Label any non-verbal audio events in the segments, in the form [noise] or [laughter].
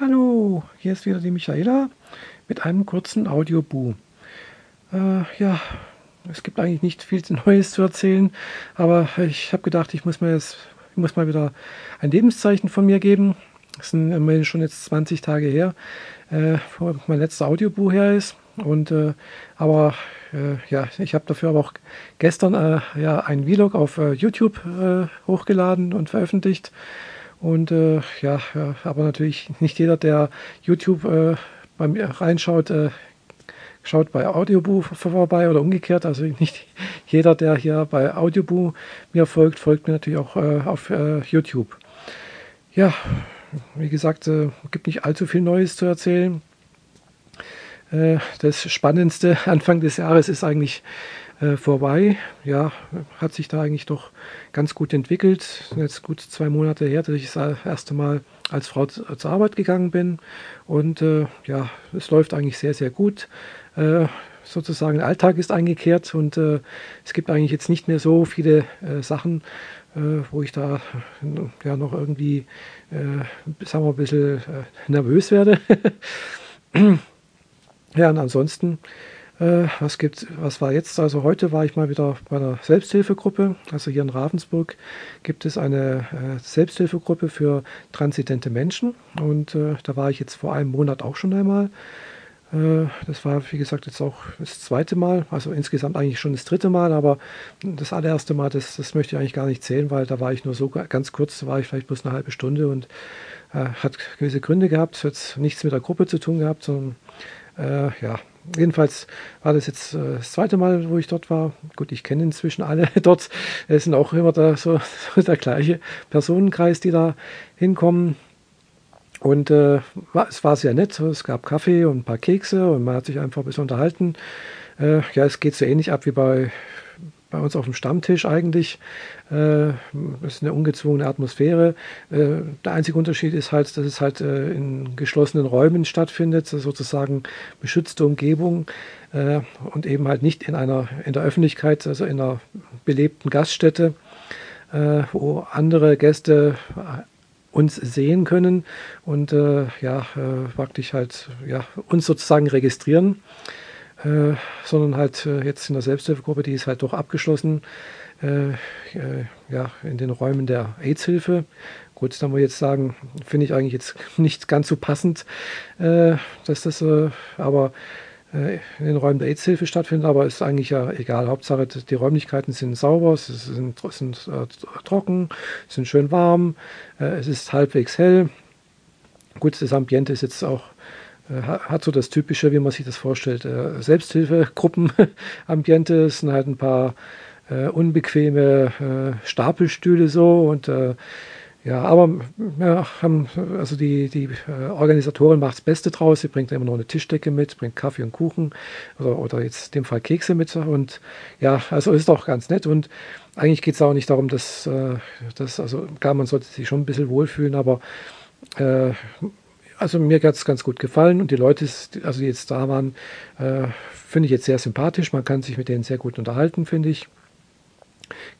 Hallo, hier ist wieder die Michaela mit einem kurzen Audiobu. Äh, ja, es gibt eigentlich nicht viel Neues zu erzählen, aber ich habe gedacht, ich muss, mir jetzt, ich muss mal wieder ein Lebenszeichen von mir geben. Das sind schon jetzt 20 Tage her, äh, wo mein letzter Audiobuch her ist. Und äh, aber äh, ja, ich habe dafür aber auch gestern äh, ja ein Vlog auf äh, YouTube äh, hochgeladen und veröffentlicht. Und äh, ja, aber natürlich nicht jeder, der YouTube äh, bei mir reinschaut, äh, schaut bei Audioboo vorbei oder umgekehrt. Also nicht jeder, der hier bei Audioboo mir folgt, folgt mir natürlich auch äh, auf äh, YouTube. Ja, wie gesagt, äh, gibt nicht allzu viel Neues zu erzählen. Äh, das Spannendste [laughs] Anfang des Jahres ist eigentlich äh, vorbei. Ja, hat sich da eigentlich doch ganz gut entwickelt. Jetzt gut zwei Monate her, dass ich das erste Mal als Frau zur Arbeit gegangen bin. Und äh, ja, es läuft eigentlich sehr, sehr gut. Äh, sozusagen der Alltag ist eingekehrt und äh, es gibt eigentlich jetzt nicht mehr so viele äh, Sachen, äh, wo ich da ja noch irgendwie, sagen wir, ein bisschen nervös werde. [clears throat] ja, und ansonsten äh, was gibt, was war jetzt? Also heute war ich mal wieder bei der Selbsthilfegruppe. Also hier in Ravensburg gibt es eine äh, Selbsthilfegruppe für transidente Menschen und äh, da war ich jetzt vor einem Monat auch schon einmal. Äh, das war, wie gesagt, jetzt auch das zweite Mal, also insgesamt eigentlich schon das dritte Mal, aber das allererste Mal, das, das möchte ich eigentlich gar nicht zählen, weil da war ich nur so ganz kurz, da war ich vielleicht bloß eine halbe Stunde und äh, hat gewisse Gründe gehabt, hat nichts mit der Gruppe zu tun gehabt, sondern äh, ja, jedenfalls war das jetzt äh, das zweite Mal, wo ich dort war. Gut, ich kenne inzwischen alle [laughs] dort. Es sind auch immer da so, [laughs] so der gleiche Personenkreis, die da hinkommen. Und äh, es war sehr nett. Es gab Kaffee und ein paar Kekse und man hat sich einfach ein bisschen unterhalten. Äh, ja, es geht so ähnlich ab wie bei bei uns auf dem Stammtisch eigentlich. Äh, ist eine ungezwungene Atmosphäre. Äh, der einzige Unterschied ist halt, dass es halt äh, in geschlossenen Räumen stattfindet, sozusagen beschützte Umgebung und eben halt nicht in einer in der Öffentlichkeit, also in einer belebten Gaststätte, wo andere Gäste uns sehen können und ja praktisch halt ja uns sozusagen registrieren. Äh, sondern halt äh, jetzt in der Selbsthilfegruppe, die ist halt doch abgeschlossen, äh, äh, ja, in den Räumen der AIDS-Hilfe. Gut, da muss ich jetzt sagen, finde ich eigentlich jetzt [laughs] nicht ganz so passend, äh, dass das aber in den Räumen der AIDS-Hilfe stattfindet, aber ist eigentlich ja egal. Hauptsache, die Räumlichkeiten sind sauber, sie sind, sind trocken, sind schön warm, es ist halbwegs hell. Gut, das Ambiente ist jetzt auch äh, hat so das Typische, wie man sich das vorstellt. Äh, Selbsthilfegruppen-Ambiente, [laughs] es sind halt ein paar äh, unbequeme äh, Stapelstühle so und äh, ja, aber ja, haben, also die, die äh, Organisatorin macht das Beste draus. Sie bringt immer noch eine Tischdecke mit, bringt Kaffee und Kuchen oder, oder jetzt in dem Fall Kekse mit. Und ja, also ist auch ganz nett. Und eigentlich geht es auch nicht darum, dass, äh, dass, also klar, man sollte sich schon ein bisschen wohlfühlen, aber äh, also mir hat es ganz gut gefallen und die Leute, also die jetzt da waren, äh, finde ich jetzt sehr sympathisch. Man kann sich mit denen sehr gut unterhalten, finde ich.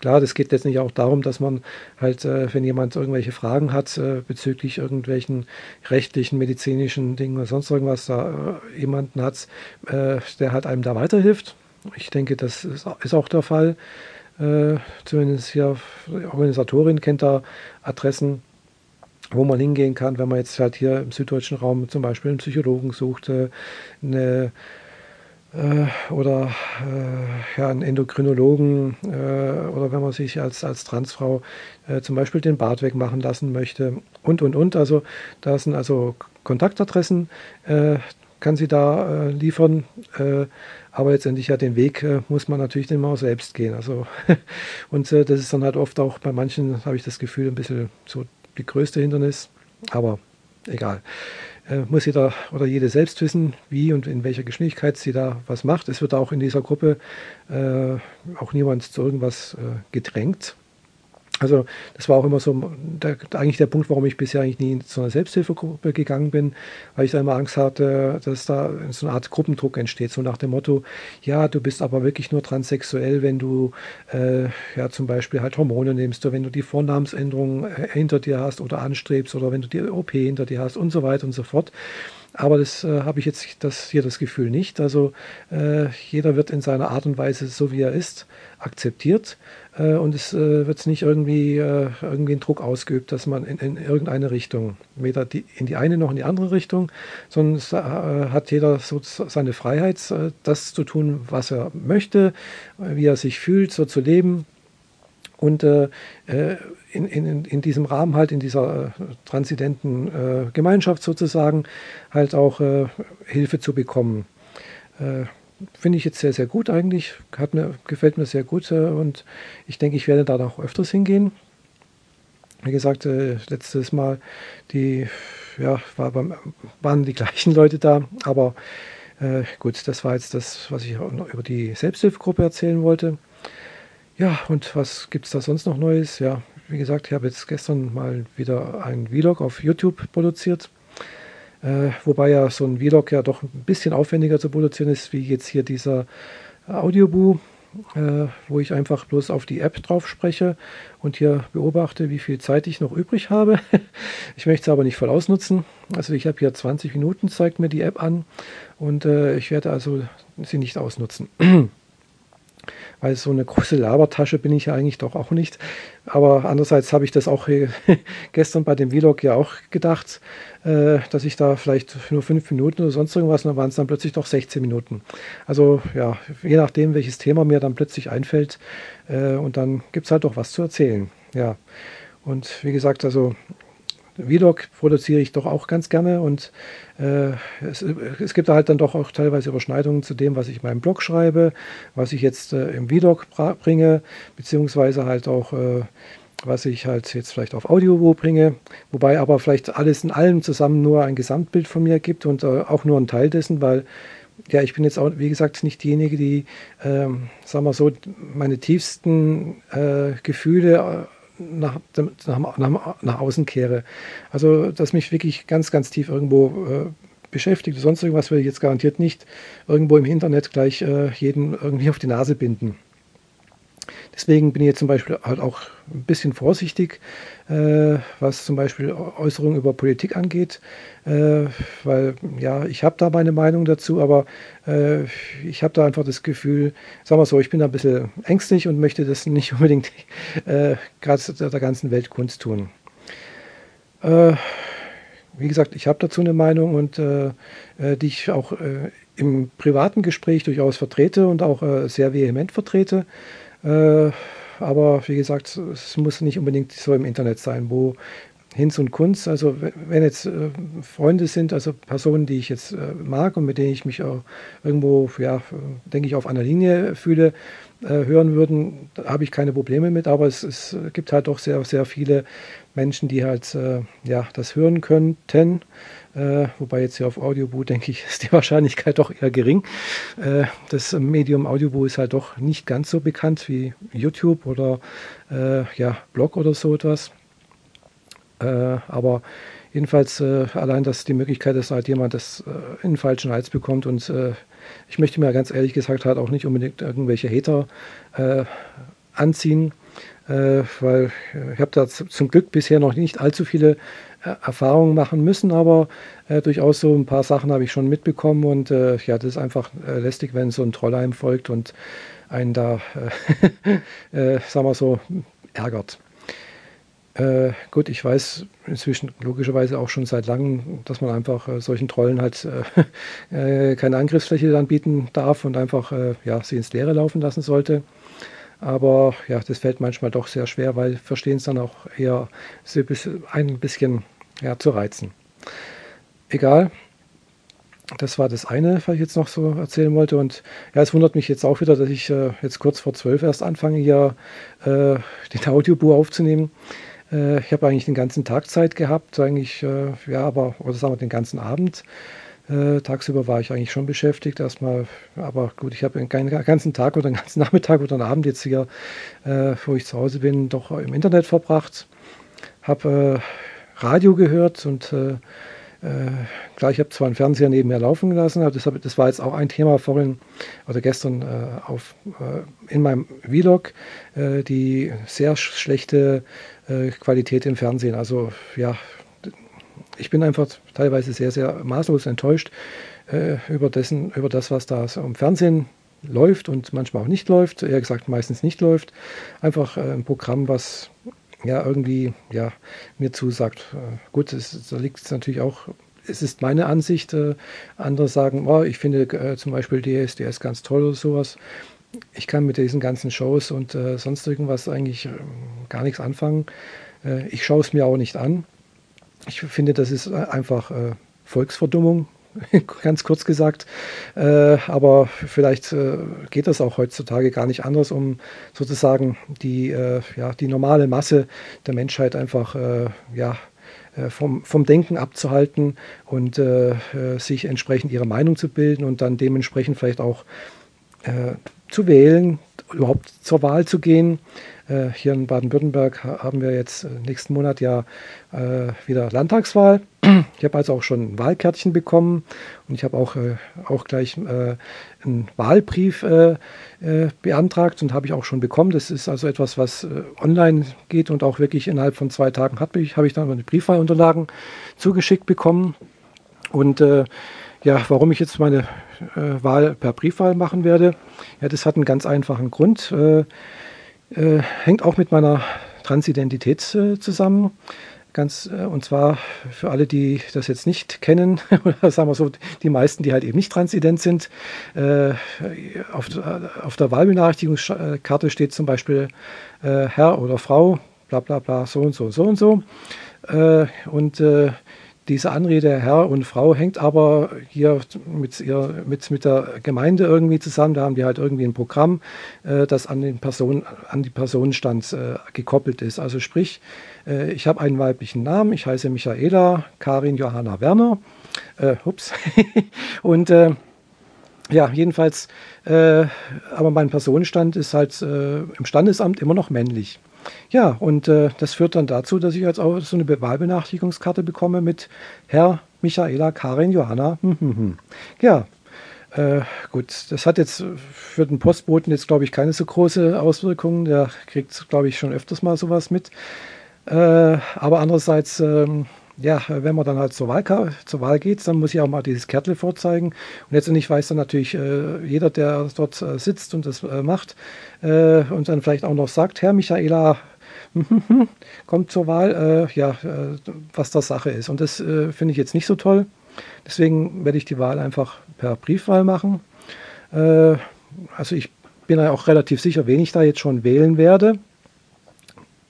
Klar, das geht letztendlich auch darum, dass man halt, äh, wenn jemand irgendwelche Fragen hat äh, bezüglich irgendwelchen rechtlichen, medizinischen Dingen oder sonst irgendwas, da äh, jemanden hat, äh, der halt einem da weiterhilft. Ich denke, das ist, ist auch der Fall. Äh, zumindest hier, die Organisatorin kennt da Adressen wo man hingehen kann, wenn man jetzt halt hier im süddeutschen Raum zum Beispiel einen Psychologen sucht, äh, eine, äh, oder äh, ja, einen Endokrinologen äh, oder wenn man sich als, als Transfrau äh, zum Beispiel den Bart wegmachen lassen möchte und und und. Also da sind also Kontaktadressen, äh, kann sie da liefern. aber letztendlich ja den Weg muss man natürlich immer auch selbst gehen. Also [laughs] und das ist dann halt oft auch bei manchen, habe ich das Gefühl, ein bisschen so die größte Hindernis, aber egal. Äh, muss jeder oder jede selbst wissen, wie und in welcher Geschwindigkeit sie da was macht. Es wird auch in dieser Gruppe äh, auch niemand zu irgendwas äh, gedrängt. Also das war auch immer so der, eigentlich der Punkt, warum ich bisher eigentlich nie in so eine Selbsthilfegruppe gegangen bin, weil ich da immer Angst hatte, dass da so eine Art Gruppendruck entsteht, so nach dem Motto, ja, du bist aber wirklich nur transsexuell, wenn du äh, ja zum Beispiel halt Hormone nimmst oder wenn du die Vornamensänderung äh, hinter dir hast oder anstrebst oder wenn du die OP hinter dir hast und so weiter und so fort. Aber das äh, habe ich jetzt das, hier das Gefühl nicht. Also äh, jeder wird in seiner Art und Weise, so wie er ist, akzeptiert äh, und es äh, wird nicht irgendwie, äh, irgendwie ein Druck ausgeübt, dass man in, in, irgendeine Richtung, weder die, in die eine noch in die andere Richtung, sondern es äh, hat jeder so seine Freiheit, das zu tun, was er möchte, wie er sich fühlt, so zu leben. Und in, in, in diesem Rahmen halt, in dieser transzendenten Gemeinschaft sozusagen, halt auch Hilfe zu bekommen finde ich jetzt sehr, sehr gut eigentlich. Hat mir, gefällt mir sehr gut äh, und ich denke, ich werde da noch öfters hingehen. Wie gesagt, äh, letztes Mal die, ja, war beim, waren die gleichen Leute da, aber äh, gut, das war jetzt das, was ich noch über die Selbsthilfegruppe erzählen wollte. Ja, und was gibt es da sonst noch Neues? Ja, wie gesagt, ich habe jetzt gestern mal wieder einen Vlog auf YouTube produziert. Äh, wobei ja so ein Vlog ja doch ein bisschen aufwendiger zu produzieren ist, wie jetzt hier dieser Audioboo, äh, wo ich einfach bloß auf die App drauf spreche und hier beobachte, wie viel Zeit ich noch übrig habe. [laughs] ich möchte es aber nicht voll ausnutzen. Also ich habe hier 20 Minuten, zeigt mir die App an und äh, ich werde also sie nicht ausnutzen. [clears throat] weil so eine große Labertasche bin ich ja eigentlich doch auch nicht. Aber andererseits habe ich das auch [laughs] gestern bei dem Vlog ja auch gedacht, äh, dass ich da vielleicht nur fünf Minuten oder sonst irgendwas, und dann waren es dann plötzlich doch 16 Minuten. Also ja, je nachdem, welches Thema mir dann plötzlich einfällt, äh, und dann gibt es halt doch was zu erzählen. Ja. Und wie gesagt, also Vlog produziere ich doch auch ganz gerne und äh, es, es, gibt halt dann doch auch teilweise Überschneidungen zu dem, was ich in meinem Blog schreibe, was ich jetzt äh, im Vlog bringe, beziehungsweise halt auch, äh, was ich halt jetzt vielleicht auf Audio bringe, wobei aber vielleicht alles in allem zusammen nur ein Gesamtbild von mir gibt und äh, auch nur ein Teil dessen, weil ja, ich bin jetzt auch, wie gesagt, nicht diejenige, die, ähm, sagen wir so, meine tiefsten äh, Gefühle äh, nach, nach, nach, nach außen kehre. Also, dass mich wirklich ganz, ganz tief irgendwo äh, beschäftigt. Sonst irgendwas will ich jetzt garantiert nicht irgendwo im Internet gleich äh, jeden irgendwie auf die Nase binden. Deswegen bin ich jetzt zum Beispiel halt auch ein bisschen vorsichtig, äh, was zum Beispiel Äußerungen über Politik angeht, äh, weil ja, ich habe da meine Meinung dazu, aber äh, ich habe da einfach das Gefühl, sagen wir so, ich bin da ein bisschen ängstlich und möchte das nicht [laughs] unbedingt äh, gerade der ganzen Welt kundtun. Äh, wie gesagt, ich habe dazu eine Meinung und äh, die ich auch im privaten Gespräch durchaus vertrete und auch sehr vehement vertrete. Äh, aber wie gesagt, es muss nicht unbedingt so im Internet sein, wo Hinz und Kunz, also wenn jetzt äh, Freunde sind, also Personen, die ich jetzt äh, mag und mit denen ich mich auch irgendwo, ja, denke ich, auf einer Linie fühle, äh, hören würden, habe ich keine Probleme mit, aber es, es, gibt halt doch sehr, sehr viele Menschen, die halt äh, ja, das hören könnten äh, wobei jetzt hier auf Audioboo, denke ich, [laughs] ist die Wahrscheinlichkeit doch eher gering. Äh, das Medium Audioboo ist halt doch nicht ganz so bekannt wie YouTube oder äh, ja, Blog oder so etwas. Äh, aber jedenfalls äh, allein, dass die Möglichkeit ist, halt jemand das äh, in falschen Hals bekommt und ich möchte mir ganz ehrlich gesagt halt auch nicht unbedingt irgendwelche Hater anziehen, weil ich habe da zum Glück bisher noch nicht allzu viele Erfahrungen machen müssen, aber äh, durchaus so ein paar Sachen habe ich schon mitbekommen und äh, ja, das ist einfach äh, lästig, wenn so ein Troll einem folgt und einen da, äh, [laughs] äh, sagen wir so, ärgert. Äh, gut, ich weiß inzwischen logischerweise auch schon seit langem, dass man einfach solchen Trollen halt [laughs] keine Angriffsfläche dann bieten darf und einfach ja, sie ins Leere laufen lassen sollte. Aber ja, das fällt manchmal doch sehr schwer, weil verstehen es dann auch eher ein bisschen ja, zu reizen. Egal. Das war das eine, was ich jetzt noch so erzählen wollte. Und ja, es wundert mich jetzt auch wieder, dass ich äh, jetzt kurz vor zwölf erst anfange, hier äh, den Audiobuch aufzunehmen. Äh, ich habe eigentlich den ganzen Tag Zeit gehabt, eigentlich, äh, ja, aber, oder sagen wir den ganzen Abend. Äh, tagsüber war ich eigentlich schon beschäftigt erstmal, aber gut, ich habe den ganzen Tag oder den ganzen [laughs] Nachmittag oder den Abend jetzt hier, äh, wo ich zu Hause bin, doch im Internet verbracht. Habe äh, Radio gehört und äh, äh, klar, ich habe zwar einen Fernseher nebenher laufen gelassen, aber das, hab, das war jetzt auch ein Thema vorhin oder gestern auf, in meinem Vlog, die sehr schlechte Qualität im Fernsehen. Also ja, ich bin einfach teilweise sehr, sehr maßlos enttäuscht äh, über, dessen, über das, was da so im Fernsehen läuft und manchmal auch nicht läuft, eher gesagt meistens nicht läuft. Einfach ein Programm, was ja irgendwie ja, mir zusagt. Äh, gut, es, da liegt es natürlich auch, es ist meine Ansicht. Äh, andere sagen, oh, ich finde äh, zum Beispiel DSDS ganz toll oder sowas. Ich kann mit diesen ganzen Shows und äh, sonst irgendwas eigentlich äh, gar nichts anfangen. Äh, ich schaue es mir auch nicht an. Ich finde, das ist einfach Volksverdummung, [laughs] ganz kurz gesagt. Äh, aber vielleicht äh, geht das auch heutzutage gar nicht anders, um sozusagen die, äh, ja, die normale Masse der Menschheit einfach äh, ja, äh, vom, vom Denken abzuhalten und äh, sich entsprechend ihre Meinung zu bilden und dann dementsprechend vielleicht auch zu wählen, überhaupt zur Wahl zu gehen. Äh, hier in Baden-Württemberg haben wir jetzt äh, nächsten Monat ja äh, wieder Landtagswahl. [clears throat] Ich habe also auch schon ein Wahlkärtchen bekommen und ich habe auch, auch gleich einen Wahlbrief beantragt und habe ich auch schon bekommen. Das ist also etwas, was online geht und auch wirklich innerhalb von zwei Tagen habe ich, habe ich dann meine Briefwahlunterlagen zugeschickt bekommen. Und ja, warum ich jetzt meine äh, Wahl per Briefwahl machen werde, ja, das hat einen ganz einfachen Grund. Äh, äh, hängt auch mit meiner Transidentität äh, zusammen. Ganz, äh, und zwar für alle, die das jetzt nicht kennen, [laughs] oder sagen wir so, die meisten, die halt eben nicht transident sind. Äh, auf, auf, der Wahlbenachrichtigungskarte steht zum Beispiel äh, Herr oder Frau, bla bla bla, so und so, so und so. Äh, und diese Anrede Herr und Frau hängt aber hier mit, ihr, mit, mit der Gemeinde irgendwie zusammen. Da haben die halt irgendwie ein Programm, äh, das an den Personen, an die Personenstand äh, gekoppelt ist. Also sprich, äh, ich habe einen weiblichen Namen, ich heiße Michaela Karin Johanna Werner. Äh, ups. [laughs] und äh, ja, jedenfalls, äh, aber mein Personenstand ist halt im Standesamt immer noch männlich. Ja, und äh, das führt dann dazu, dass ich jetzt auch so eine Wahlbenachrichtigungskarte bekomme mit Herr Michaela Karin Johanna. Hm, hm, hm. Ja, äh, gut, das hat jetzt für den Postboten jetzt, glaube ich, keine so große Auswirkungen. Der kriegt, glaube ich, schon öfters mal sowas mit. Äh, aber andererseits, ähm, ja, wenn man dann halt zur Wahl, zur Wahl geht, dann muss ich auch mal dieses Kärtel vorzeigen. Und letztendlich weiß dann natürlich äh, jeder, der dort äh, sitzt und das äh, macht äh, und dann vielleicht auch noch sagt, Herr Michaela, [laughs] kommt zur Wahl, äh, ja, äh, was das Sache ist. Und das finde ich jetzt nicht so toll. Deswegen werde ich die Wahl einfach per Briefwahl machen. also ich bin ja auch relativ sicher, wen ich da jetzt schon wählen werde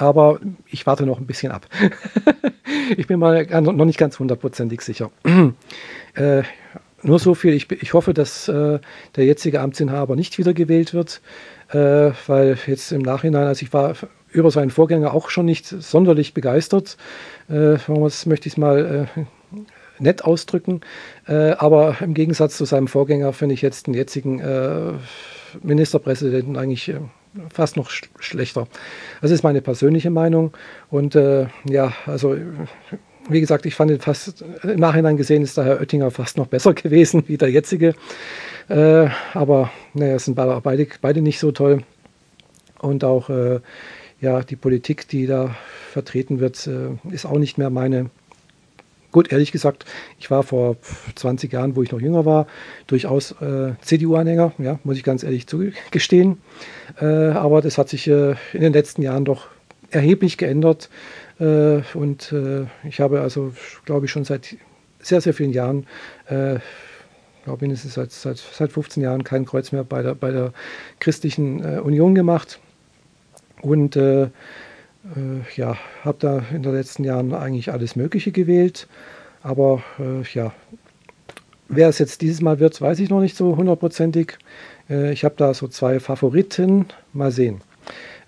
aber ich warte noch ein bisschen ab. [laughs] ich bin mal noch nicht ganz hundertprozentig sicher. [clears throat] äh, nur so viel, ich, ich hoffe, dass äh, der jetzige Amtsinhaber nicht wiedergewählt wird, äh, weil jetzt im Nachhinein, also ich war über seinen Vorgänger auch schon nicht sonderlich begeistert. Äh, möchte ich mal äh, nett ausdrücken. Äh, aber im Gegensatz zu seinem Vorgänger finde ich jetzt den jetzigen äh, Ministerpräsidenten eigentlich fast noch sch schlechter. Das ist meine persönliche Meinung. Und äh, ja, also wie gesagt, ich fand fast im Nachhinein gesehen ist der Herr Oettinger fast noch besser [laughs] gewesen wie der jetzige. Äh, aber naja, sind beide, beide nicht so toll. Und auch äh, ja, die Politik, die da vertreten wird, äh, ist auch nicht mehr meine. Gut, ehrlich gesagt, ich war vor 20 Jahren, wo ich noch jünger war, durchaus äh, CDU-Anhänger, ja, muss ich ganz ehrlich zugestehen. Äh, aber das hat sich äh, in den letzten Jahren doch erheblich geändert. Äh, und äh, ich habe also, glaube ich, schon seit sehr, sehr vielen Jahren, äh, glaube mindestens seit, seit, seit 15 Jahren, kein Kreuz mehr bei der, bei der Christlichen Union gemacht. Und ja, habe da in den letzten Jahren eigentlich alles Mögliche gewählt. Aber äh, ja, wer es jetzt dieses Mal wird, weiß ich noch nicht so hundertprozentig. Äh, ich habe da so zwei Favoriten. Mal sehen.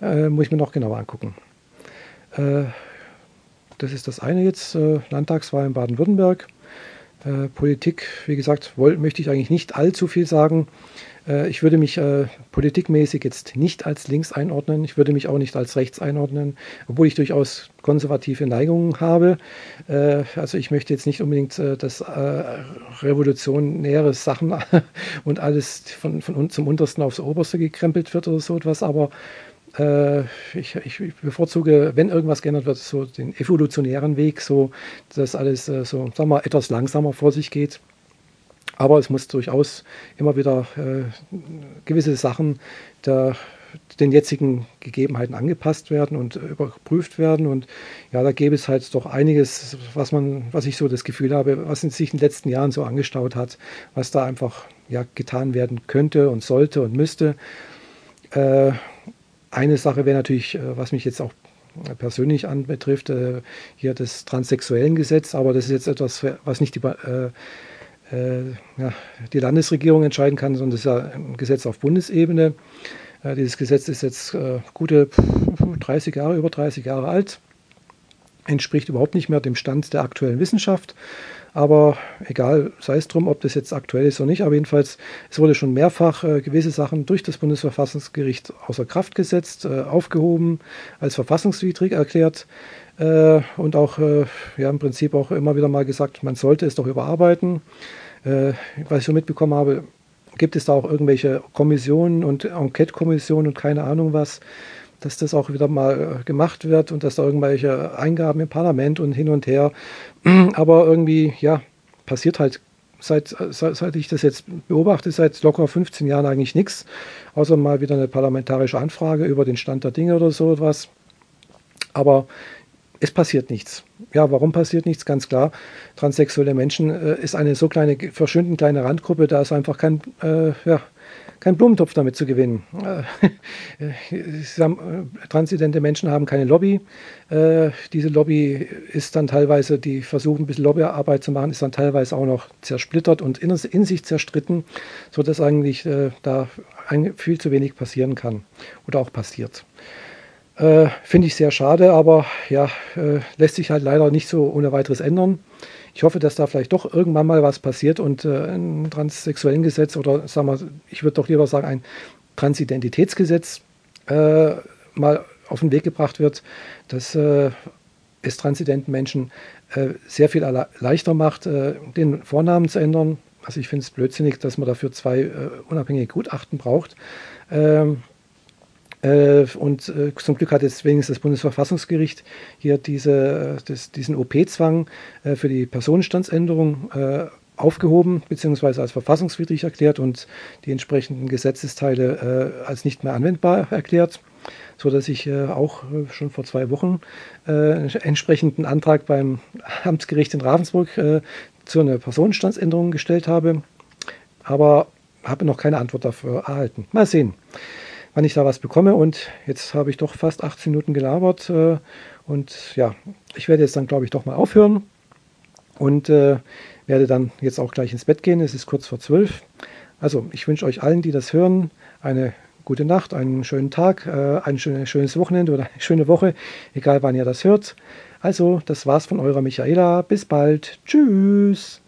Äh, muss ich mir noch genauer angucken. Äh, das ist das eine jetzt, äh, Landtagswahl in Baden-Württemberg. Äh, Politik, wie gesagt, woll, möchte ich eigentlich nicht allzu viel sagen. Äh, ich würde mich äh, politikmäßig jetzt nicht als links einordnen. Ich würde mich auch nicht als rechts einordnen, obwohl ich durchaus konservative Neigungen habe. Äh, also ich möchte jetzt nicht unbedingt, äh, dass revolutionäre Sachen [laughs] und alles von, von zum Untersten aufs Oberste gekrempelt wird oder so etwas, aber ich, ich, bevorzuge, wenn irgendwas geändert wird, so den evolutionären Weg, so dass alles äh, so, sagen wir, etwas langsamer vor sich geht. Aber es muss durchaus immer wieder äh, gewisse Sachen der, den jetzigen Gegebenheiten angepasst werden und überprüft werden. Und ja, da gäbe es halt doch einiges, was man, was ich so das Gefühl habe, was sich in den letzten Jahren so angestaut hat, was da einfach ja, getan werden könnte und sollte und müsste. Äh, eine Sache wäre natürlich, äh, was mich jetzt auch persönlich anbetrifft, äh, hier das transsexuellen Gesetz, aber das ist jetzt etwas, was nicht die, äh, äh, die Landesregierung entscheiden kann, sondern das ist ja ein Gesetz auf Bundesebene. Äh, dieses Gesetz ist jetzt gute [laughs] 30 Jahre, über 30 Jahre alt, entspricht überhaupt nicht mehr dem Stand der aktuellen Wissenschaft. Aber egal, sei es drum, ob das jetzt aktuell ist oder nicht, aber jedenfalls, es wurde schon mehrfach äh, gewisse Sachen durch das Bundesverfassungsgericht außer Kraft gesetzt, äh, aufgehoben, als verfassungswidrig erklärt äh, und auch äh, ja, im Prinzip auch immer wieder mal gesagt, man sollte es doch überarbeiten. Äh, was ich so mitbekommen habe, gibt es da auch irgendwelche Kommissionen und Enquete-Kommissionen und keine Ahnung was, dass das auch wieder mal äh, gemacht wird und dass da irgendwelche Eingaben im Parlament und hin und her. [clears throat] Aber irgendwie, ja, passiert halt seit, seit, seit ich das jetzt beobachte, seit locker 15 Jahren eigentlich nichts, außer mal wieder eine parlamentarische Anfrage über den Stand der Dinge oder so etwas. Aber es passiert nichts. Ja, warum passiert nichts? Ganz klar, transsexuelle Menschen äh, ist eine so kleine, verschwindend kleine Randgruppe, da ist einfach kein, äh, ja, kein Blumentopf damit zu gewinnen. Äh, [laughs] äh, transidente Menschen haben keine Lobby. Äh, diese Lobby ist dann teilweise, die versuchen ein bisschen Lobbyarbeit zu machen, ist dann teilweise auch noch zersplittert und in, sich zerstritten, sodass eigentlich da viel zu wenig passieren kann oder auch passiert. Äh, Finde ich sehr schade, aber ja, äh, lässt sich halt leider nicht so ohne weiteres ändern. Ich hoffe, dass da vielleicht doch irgendwann mal was passiert und äh, ein transsexuellen Gesetz oder sagen wir, ich würde doch lieber sagen, ein Transidentitätsgesetz äh, mal auf den Weg gebracht wird, dass äh, es transidenten Menschen äh, sehr viel leichter macht, den Vornamen zu ändern. Also ich finde es blödsinnig, dass man dafür zwei unabhängige Gutachten braucht. Ähm, äh, und äh, zum Glück hat jetzt wenigstens das Bundesverfassungsgericht hier diese, äh, das, diesen OP-Zwang für die Personenstandsänderung aufgehoben bzw. als verfassungswidrig erklärt und die entsprechenden Gesetzesteile als nicht mehr anwendbar erklärt, sodass ich auch schon vor zwei Wochen einen entsprechenden Antrag beim [laughs] Amtsgericht in Ravensburg zu einer Personenstandsänderung gestellt habe, aber habe noch keine Antwort dafür erhalten. Mal sehen wann ich da was bekomme. Und jetzt habe ich doch fast 18 Minuten gelabert. Äh, und ja, ich werde jetzt dann, glaube ich, doch mal aufhören und äh, werde dann jetzt auch gleich ins Bett gehen. Es ist kurz vor zwölf. Also ich wünsche euch allen, die das hören, eine gute Nacht, einen schönen Tag, äh, ein schönes Wochenende oder eine schöne Woche, egal wann ihr das hört. Also, das war's von eurer Michaela. Bis bald. Tschüss.